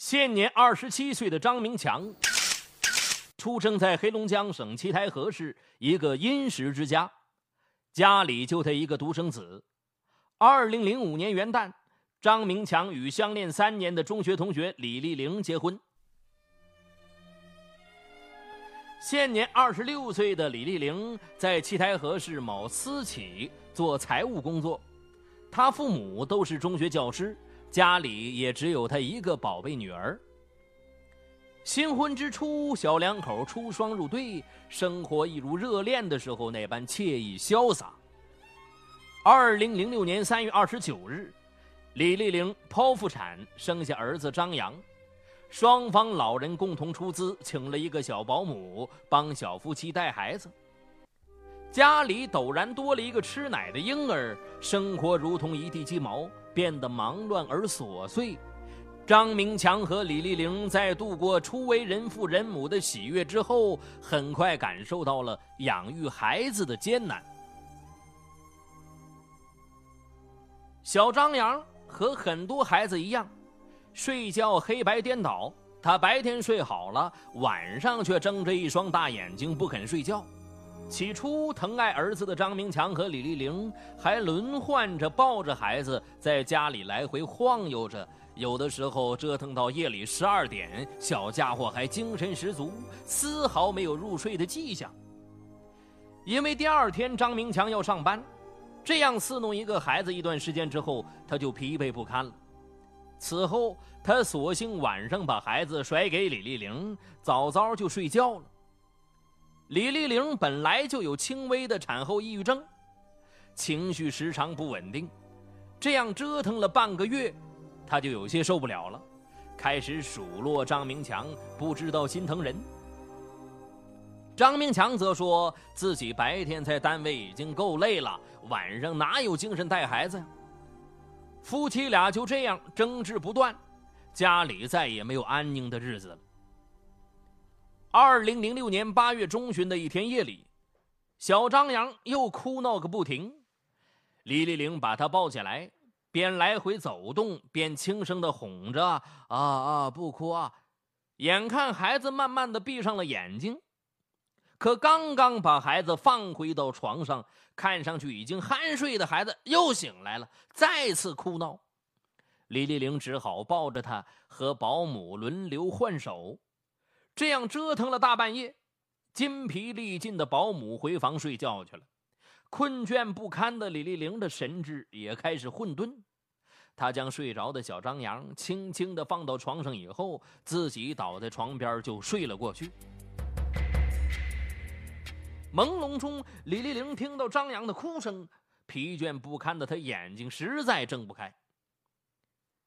现年二十七岁的张明强，出生在黑龙江省七台河市一个殷实之家，家里就他一个独生子。二零零五年元旦，张明强与相恋三年的中学同学李丽玲结婚。现年二十六岁的李丽玲在七台河市某私企做财务工作，她父母都是中学教师。家里也只有他一个宝贝女儿。新婚之初，小两口出双入对，生活一如热恋的时候那般惬意潇洒。二零零六年三月二十九日，李丽玲剖腹产生下儿子张扬，双方老人共同出资请了一个小保姆帮小夫妻带孩子。家里陡然多了一个吃奶的婴儿，生活如同一地鸡毛。变得忙乱而琐碎。张明强和李丽玲在度过初为人父人母的喜悦之后，很快感受到了养育孩子的艰难。小张扬和很多孩子一样，睡觉黑白颠倒。他白天睡好了，晚上却睁着一双大眼睛不肯睡觉。起初，疼爱儿子的张明强和李丽玲还轮换着抱着孩子在家里来回晃悠着，有的时候折腾到夜里十二点，小家伙还精神十足，丝毫没有入睡的迹象。因为第二天张明强要上班，这样伺弄一个孩子一段时间之后，他就疲惫不堪了。此后，他索性晚上把孩子甩给李丽玲，早早就睡觉了。李丽玲本来就有轻微的产后抑郁症，情绪时常不稳定，这样折腾了半个月，她就有些受不了了，开始数落张明强不知道心疼人。张明强则说自己白天在单位已经够累了，晚上哪有精神带孩子呀？夫妻俩就这样争执不断，家里再也没有安宁的日子了。二零零六年八月中旬的一天夜里，小张扬又哭闹个不停。李丽玲把他抱起来，边来回走动，边轻声的哄着：“啊啊，不哭啊！”眼看孩子慢慢的闭上了眼睛，可刚刚把孩子放回到床上，看上去已经酣睡的孩子又醒来了，再次哭闹。李丽玲只好抱着他和保姆轮流换手。这样折腾了大半夜，筋疲力尽的保姆回房睡觉去了。困倦不堪的李丽玲的神志也开始混沌。她将睡着的小张扬轻轻地放到床上以后，自己倒在床边就睡了过去。朦胧中，李丽玲听到张扬的哭声，疲倦不堪的她眼睛实在睁不开。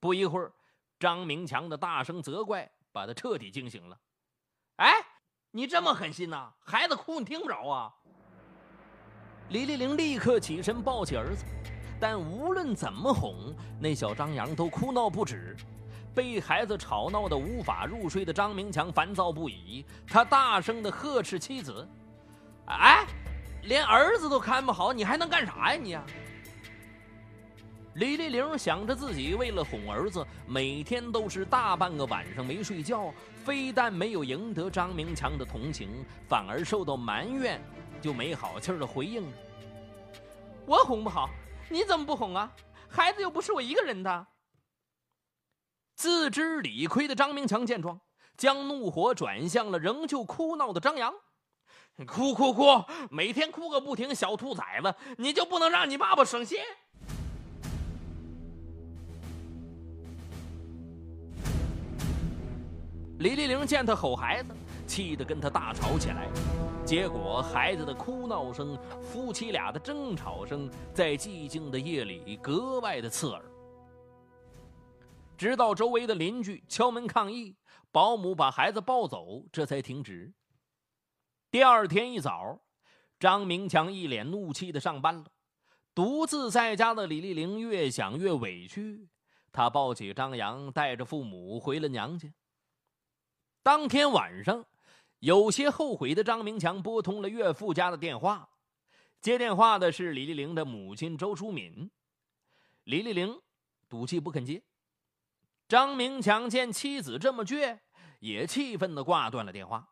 不一会儿，张明强的大声责怪把她彻底惊醒了。哎，你这么狠心呐？孩子哭你听不着啊？李丽玲立刻起身抱起儿子，但无论怎么哄，那小张扬都哭闹不止。被孩子吵闹的无法入睡的张明强烦躁不已，他大声的呵斥妻子：“哎，连儿子都看不好，你还能干啥呀你？”李丽玲想着自己为了哄儿子，每天都是大半个晚上没睡觉，非但没有赢得张明强的同情，反而受到埋怨，就没好气儿的回应：“我哄不好，你怎么不哄啊？孩子又不是我一个人的。”自知理亏的张明强见状，将怒火转向了仍旧哭闹的张扬：“哭哭哭，每天哭个不停，小兔崽子，你就不能让你爸爸省心？”李丽玲见他吼孩子，气得跟他大吵起来。结果孩子的哭闹声、夫妻俩的争吵声，在寂静的夜里格外的刺耳。直到周围的邻居敲门抗议，保姆把孩子抱走，这才停止。第二天一早，张明强一脸怒气的上班了。独自在家的李丽玲越想越委屈，她抱起张扬，带着父母回了娘家。当天晚上，有些后悔的张明强拨通了岳父家的电话。接电话的是李丽玲的母亲周淑敏。李丽玲赌气不肯接。张明强见妻子这么倔，也气愤的挂断了电话。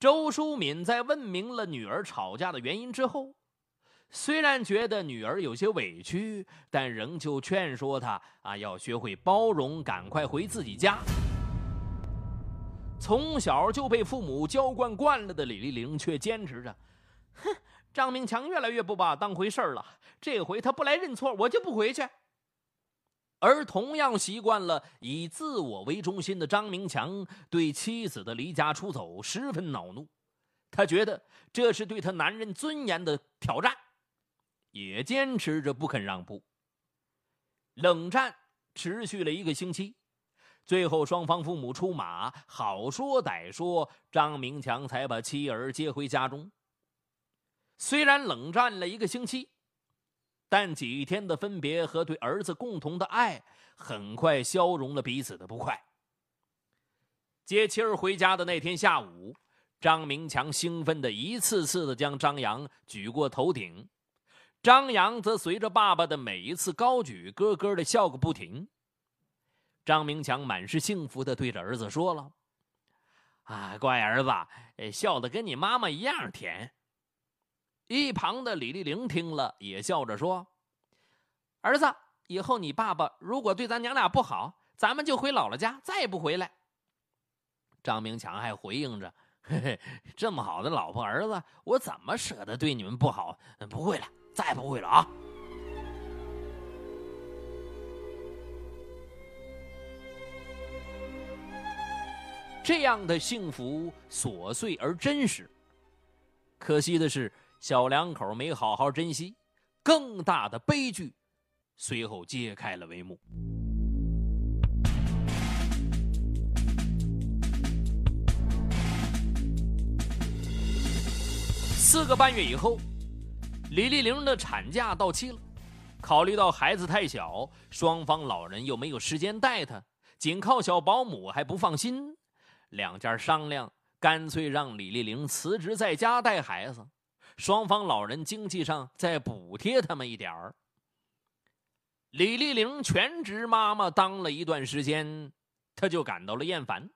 周淑敏在问明了女儿吵架的原因之后，虽然觉得女儿有些委屈，但仍旧劝说她啊，要学会包容，赶快回自己家。从小就被父母娇惯惯了的李丽玲却坚持着：“哼，张明强越来越不把当回事了，这回他不来认错，我就不回去。”而同样习惯了以自我为中心的张明强，对妻子的离家出走十分恼怒。他觉得这是对他男人尊严的挑战，也坚持着不肯让步。冷战持续了一个星期，最后双方父母出马，好说歹说，张明强才把妻儿接回家中。虽然冷战了一个星期。但几天的分别和对儿子共同的爱，很快消融了彼此的不快。接妻儿回家的那天下午，张明强兴奋的一次次的将张扬举过头顶，张扬则随着爸爸的每一次高举，咯咯的笑个不停。张明强满是幸福的对着儿子说了：“啊，乖儿子，笑的跟你妈妈一样甜。”一旁的李丽玲听了，也笑着说：“儿子，以后你爸爸如果对咱娘俩不好，咱们就回姥姥家，再也不回来。”张明强还回应着：“嘿嘿，这么好的老婆儿子，我怎么舍得对你们不好？不会了，再不会了啊！”这样的幸福琐碎而真实，可惜的是。小两口没好好珍惜，更大的悲剧随后揭开了帷幕。四个半月以后，李丽玲的产假到期了。考虑到孩子太小，双方老人又没有时间带他，仅靠小保姆还不放心，两家商量，干脆让李丽玲辞职在家带孩子。双方老人经济上再补贴他们一点儿。李丽玲全职妈妈当了一段时间，她就感到了厌烦，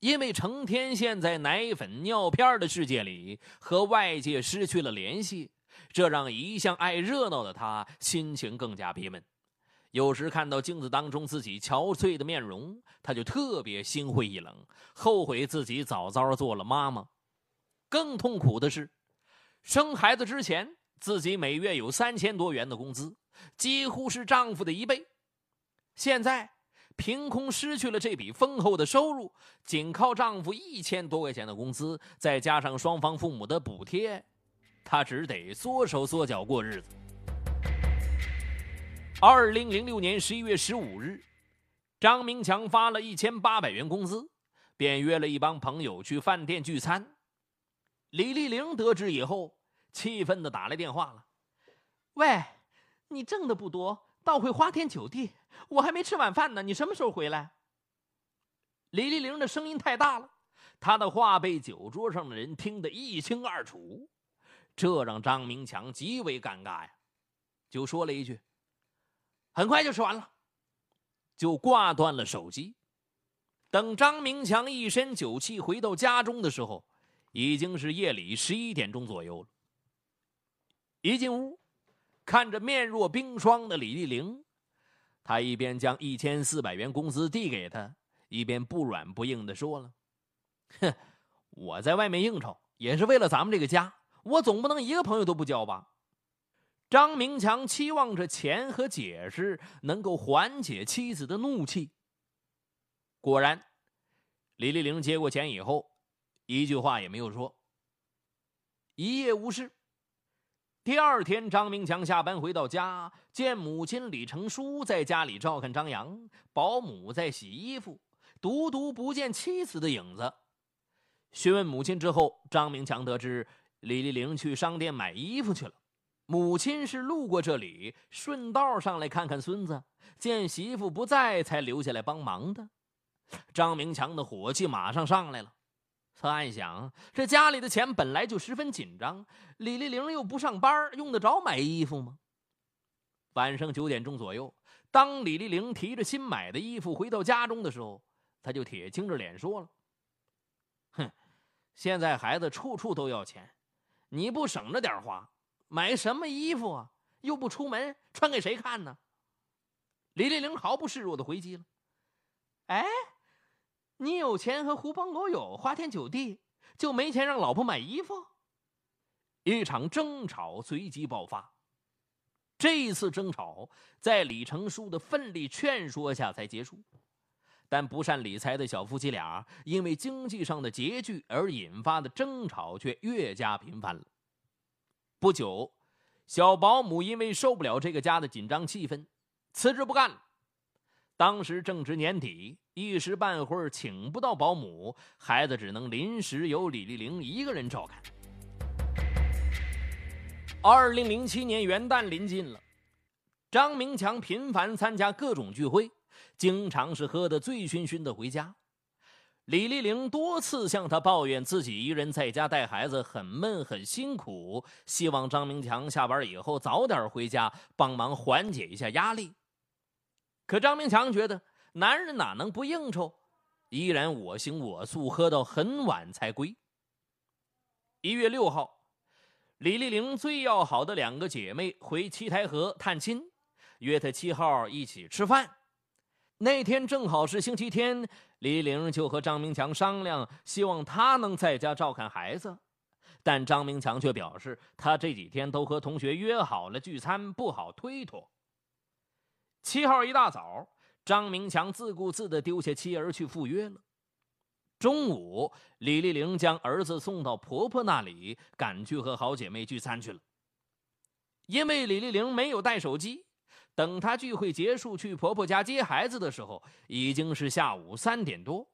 因为成天陷在奶粉、尿片的世界里，和外界失去了联系，这让一向爱热闹的她心情更加憋闷。有时看到镜子当中自己憔悴的面容，她就特别心灰意冷，后悔自己早早做了妈妈。更痛苦的是。生孩子之前，自己每月有三千多元的工资，几乎是丈夫的一倍。现在凭空失去了这笔丰厚的收入，仅靠丈夫一千多块钱的工资，再加上双方父母的补贴，她只得缩手缩脚过日子。二零零六年十一月十五日，张明强发了一千八百元工资，便约了一帮朋友去饭店聚餐。李丽玲得知以后。气愤的打来电话了，喂，你挣的不多，倒会花天酒地。我还没吃晚饭呢，你什么时候回来？李丽玲的声音太大了，她的话被酒桌上的人听得一清二楚，这让张明强极为尴尬呀，就说了一句：“很快就吃完了。”就挂断了手机。等张明强一身酒气回到家中的时候，已经是夜里十一点钟左右了。一进屋，看着面若冰霜的李丽玲，他一边将一千四百元工资递给她，一边不软不硬的说了：“哼，我在外面应酬也是为了咱们这个家，我总不能一个朋友都不交吧？”张明强期望着钱和解释能够缓解妻子的怒气。果然，李丽玲接过钱以后，一句话也没有说，一夜无事。第二天，张明强下班回到家，见母亲李成书在家里照看张扬，保姆在洗衣服，独独不见妻子的影子。询问母亲之后，张明强得知李丽玲去商店买衣服去了，母亲是路过这里，顺道上来看看孙子，见媳妇不在，才留下来帮忙的。张明强的火气马上上来了。他暗想：这家里的钱本来就十分紧张，李丽玲又不上班，用得着买衣服吗？晚上九点钟左右，当李丽玲提着新买的衣服回到家中的时候，他就铁青着脸说了：“哼，现在孩子处处都要钱，你不省着点花，买什么衣服啊？又不出门，穿给谁看呢？”李丽玲毫不示弱的回击了：“哎，你有钱和狐朋狗友花天酒地，就没钱让老婆买衣服？”一场争吵随即爆发。这一次争吵在李成书的奋力劝说下才结束，但不善理财的小夫妻俩因为经济上的拮据而引发的争吵却越加频繁了。不久，小保姆因为受不了这个家的紧张气氛，辞职不干了。当时正值年底，一时半会儿请不到保姆，孩子只能临时由李丽玲一个人照看。二零零七年元旦临近了，张明强频繁参加各种聚会，经常是喝得醉醺醺的回家。李丽玲多次向他抱怨自己一人在家带孩子很闷很辛苦，希望张明强下班以后早点回家帮忙缓解一下压力。可张明强觉得男人哪能不应酬，依然我行我素，喝到很晚才归。一月六号。李丽玲最要好的两个姐妹回七台河探亲，约她七号一起吃饭。那天正好是星期天，李玲就和张明强商量，希望他能在家照看孩子。但张明强却表示，他这几天都和同学约好了聚餐，不好推脱。七号一大早，张明强自顾自地丢下妻儿去赴约了。中午，李丽玲将儿子送到婆婆那里，赶去和好姐妹聚餐去了。因为李丽玲没有带手机，等她聚会结束去婆婆家接孩子的时候，已经是下午三点多。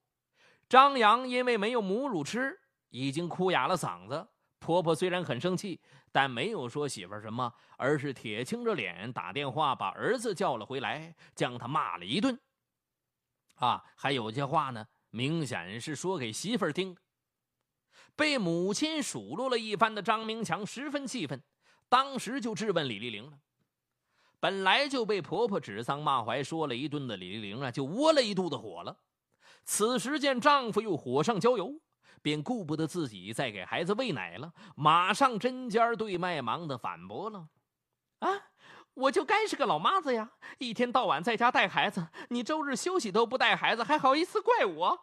张扬因为没有母乳吃，已经哭哑了嗓子。婆婆虽然很生气，但没有说媳妇什么，而是铁青着脸打电话把儿子叫了回来，将他骂了一顿。啊，还有些话呢。明显是说给媳妇儿听。被母亲数落了一番的张明强十分气愤，当时就质问李丽玲了。本来就被婆婆指桑骂槐说了一顿的李丽玲啊，就窝了一肚子火了。此时见丈夫又火上浇油，便顾不得自己再给孩子喂奶了，马上针尖对麦芒的反驳了：“啊！”我就该是个老妈子呀！一天到晚在家带孩子，你周日休息都不带孩子，还好意思怪我？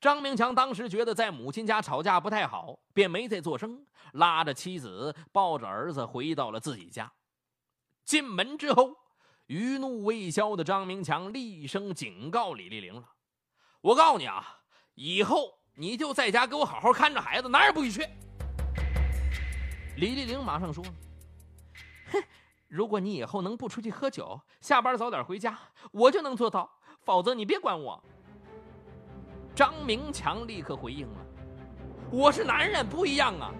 张明强当时觉得在母亲家吵架不太好，便没再作声，拉着妻子，抱着儿子回到了自己家。进门之后，余怒未消的张明强厉声警告李丽玲了：“我告诉你啊，以后你就在家给我好好看着孩子，哪儿也不许去。”李丽玲马上说。哼，如果你以后能不出去喝酒，下班早点回家，我就能做到；否则你别管我。张明强立刻回应了：“我是男人，不一样啊！”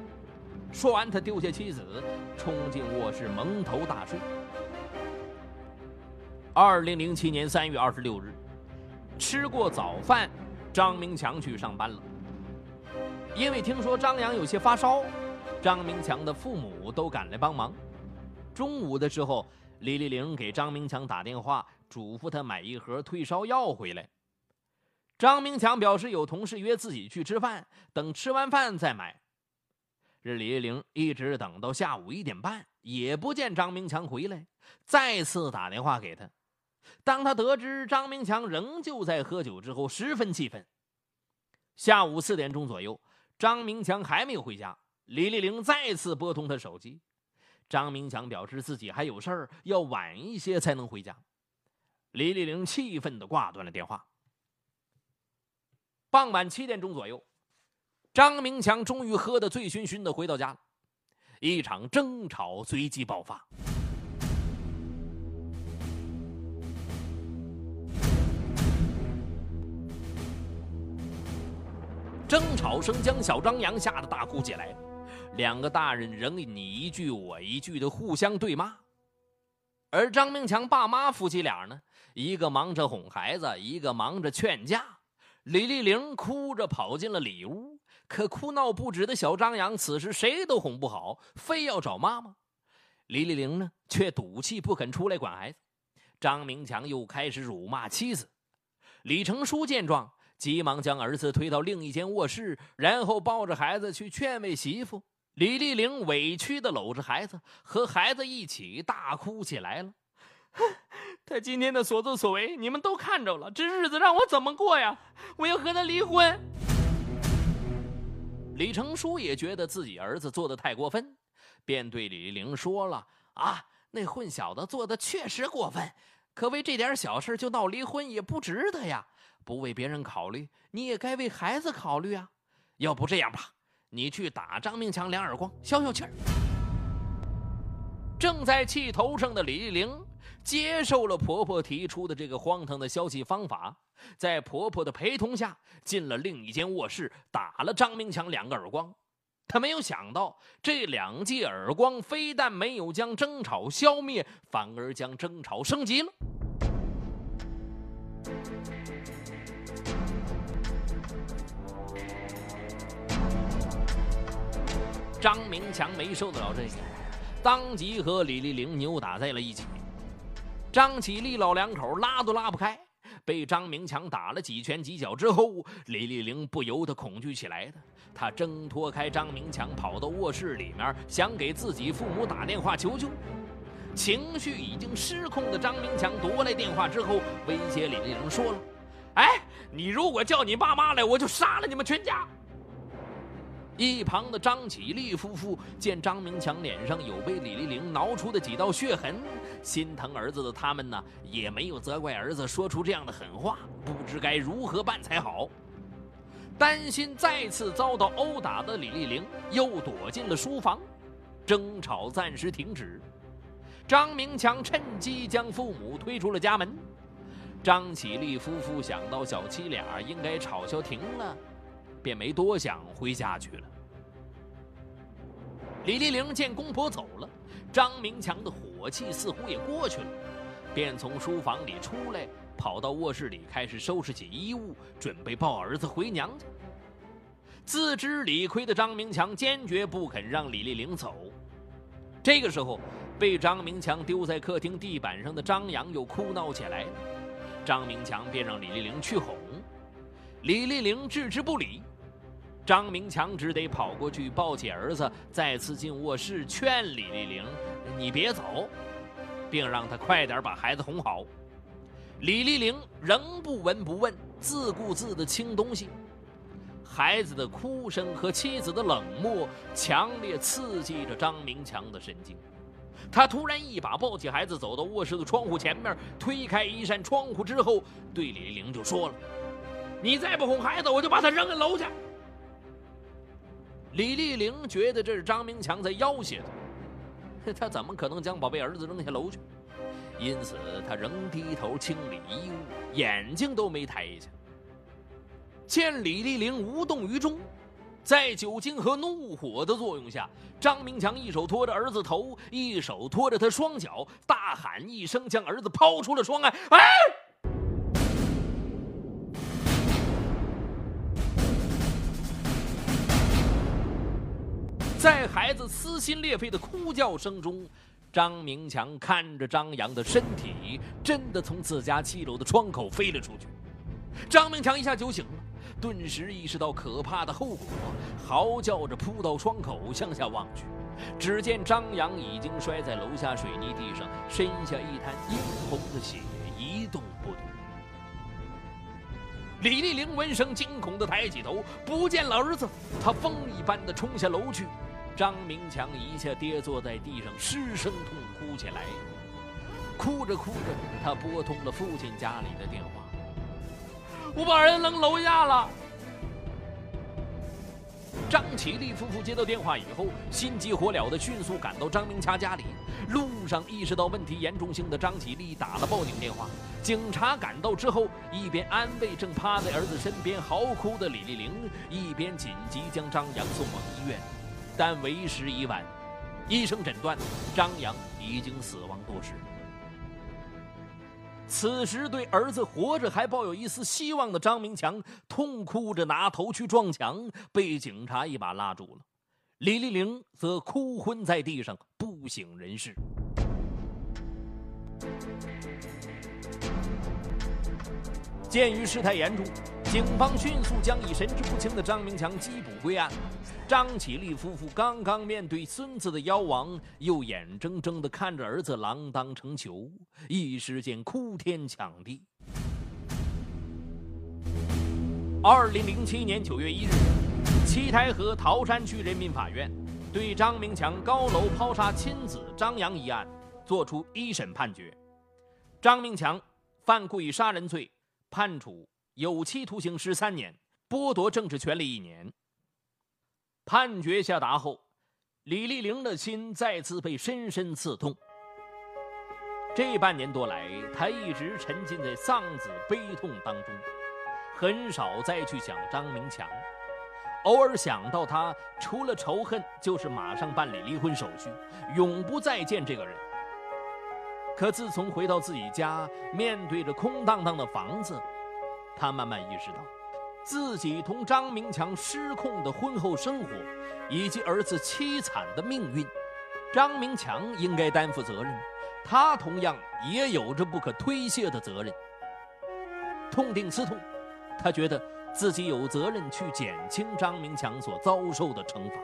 说完，他丢下妻子，冲进卧室蒙头大睡。二零零七年三月二十六日，吃过早饭，张明强去上班了。因为听说张扬有些发烧，张明强的父母都赶来帮忙。中午的时候，李丽玲给张明强打电话，嘱咐他买一盒退烧药回来。张明强表示有同事约自己去吃饭，等吃完饭再买。这李丽玲一直等到下午一点半，也不见张明强回来，再次打电话给他。当他得知张明强仍旧在喝酒之后，十分气愤。下午四点钟左右，张明强还没有回家，李丽玲再次拨通他手机。张明强表示自己还有事儿，要晚一些才能回家。李丽玲气愤地挂断了电话。傍晚七点钟左右，张明强终于喝得醉醺醺地回到家了，一场争吵随即爆发。争吵声将小张扬吓得大哭起来。两个大人仍你一句我一句的互相对骂，而张明强爸妈夫妻俩呢，一个忙着哄孩子，一个忙着劝架。李丽玲哭着跑进了里屋，可哭闹不止的小张扬此时谁都哄不好，非要找妈妈。李丽玲呢，却赌气不肯出来管孩子，张明强又开始辱骂妻子。李成书见状，急忙将儿子推到另一间卧室，然后抱着孩子去劝慰媳妇。李丽玲委屈地搂着孩子，和孩子一起大哭起来了。他今天的所作所为，你们都看着了，这日子让我怎么过呀？我要和他离婚。李成书也觉得自己儿子做的太过分，便对李丽玲说了：“啊，那混小子做的确实过分，可为这点小事就闹离婚也不值得呀。不为别人考虑，你也该为孩子考虑啊。要不这样吧，你去打张明强两耳光，消消气儿。”正在气头上的李丽玲。接受了婆婆提出的这个荒唐的消息方法，在婆婆的陪同下进了另一间卧室，打了张明强两个耳光。她没有想到，这两记耳光非但没有将争吵消灭，反而将争吵升级了。张明强没受得了这个，当即和李丽玲扭打在了一起。张启立老两口拉都拉不开，被张明强打了几拳几脚之后，李丽玲不由得恐惧起来的。她挣脱开张明强，跑到卧室里面，想给自己父母打电话求救。情绪已经失控的张明强夺来电话之后，威胁李丽玲说了：“哎，你如果叫你爸妈来，我就杀了你们全家。”一旁的张启立夫妇见张明强脸上有被李丽玲挠出的几道血痕，心疼儿子的他们呢，也没有责怪儿子说出这样的狠话，不知该如何办才好。担心再次遭到殴打的李丽玲又躲进了书房，争吵暂时停止。张明强趁机将父母推出了家门。张启立夫妇想到小妻俩应该吵消停了。便没多想，回家去了。李丽玲见公婆走了，张明强的火气似乎也过去了，便从书房里出来，跑到卧室里开始收拾起衣物，准备抱儿子回娘家。自知理亏的张明强坚决不肯让李丽玲走。这个时候，被张明强丢在客厅地板上的张扬又哭闹起来了，张明强便让李丽玲去哄，李丽玲置之不理。张明强只得跑过去抱起儿子，再次进卧室劝李丽玲：“你别走，并让他快点把孩子哄好。”李丽玲仍不闻不问，自顾自地清东西。孩子的哭声和妻子的冷漠强烈刺激着张明强的神经。他突然一把抱起孩子，走到卧室的窗户前面，推开一扇窗户之后，对李丽玲就说了：“你再不哄孩子，我就把他扔下楼去。”李丽玲觉得这是张明强在要挟她，她怎么可能将宝贝儿子扔下楼去？因此，她仍低头清理衣物，眼睛都没抬一下。见李丽玲无动于衷，在酒精和怒火的作用下，张明强一手托着儿子头，一手托着他双脚，大喊一声，将儿子抛出了窗外。哎！孩子撕心裂肺的哭叫声中，张明强看着张扬的身体真的从自家七楼的窗口飞了出去。张明强一下酒醒了，顿时意识到可怕的后果，嚎叫着扑到窗口向下望去，只见张扬已经摔在楼下水泥地上，身下一滩殷红的血，一动不动。李丽玲闻声惊恐地抬起头，不见了儿子，她风一般的冲下楼去。张明强一下跌坐在地上，失声痛哭起来。哭着哭着，他拨通了父亲家里的电话：“我把人扔楼下了。”张启立夫妇接到电话以后，心急火燎的迅速赶到张明强家里。路上意识到问题严重性的张启立打了报警电话。警察赶到之后，一边安慰正趴在儿子身边嚎哭的李丽玲，一边紧急将张扬送往医院。但为时已晚，医生诊断张扬已经死亡多时。此时，对儿子活着还抱有一丝希望的张明强，痛哭着拿头去撞墙，被警察一把拉住了。李丽玲则哭昏在地上，不省人事。鉴于事态严重，警方迅速将已神志不清的张明强缉捕归案。张启立夫妇刚刚面对孙子的夭亡，又眼睁睁地看着儿子锒铛成球，一时间哭天抢地。二零零七年九月一日，七台河桃山区人民法院对张明强高楼抛杀亲子张扬一案作出一审判决，张明强犯故意杀人罪，判处有期徒刑十三年，剥夺政治权利一年。判决下达后，李丽玲的心再次被深深刺痛。这半年多来，她一直沉浸在丧子悲痛当中。很少再去想张明强，偶尔想到他，除了仇恨，就是马上办理离婚手续，永不再见这个人。可自从回到自己家，面对着空荡荡的房子，他慢慢意识到，自己同张明强失控的婚后生活，以及儿子凄惨的命运，张明强应该担负责任，他同样也有着不可推卸的责任。痛定思痛。他觉得自己有责任去减轻张明强所遭受的惩罚。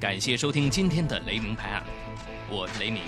感谢收听今天的雷鸣拍案，我是雷鸣。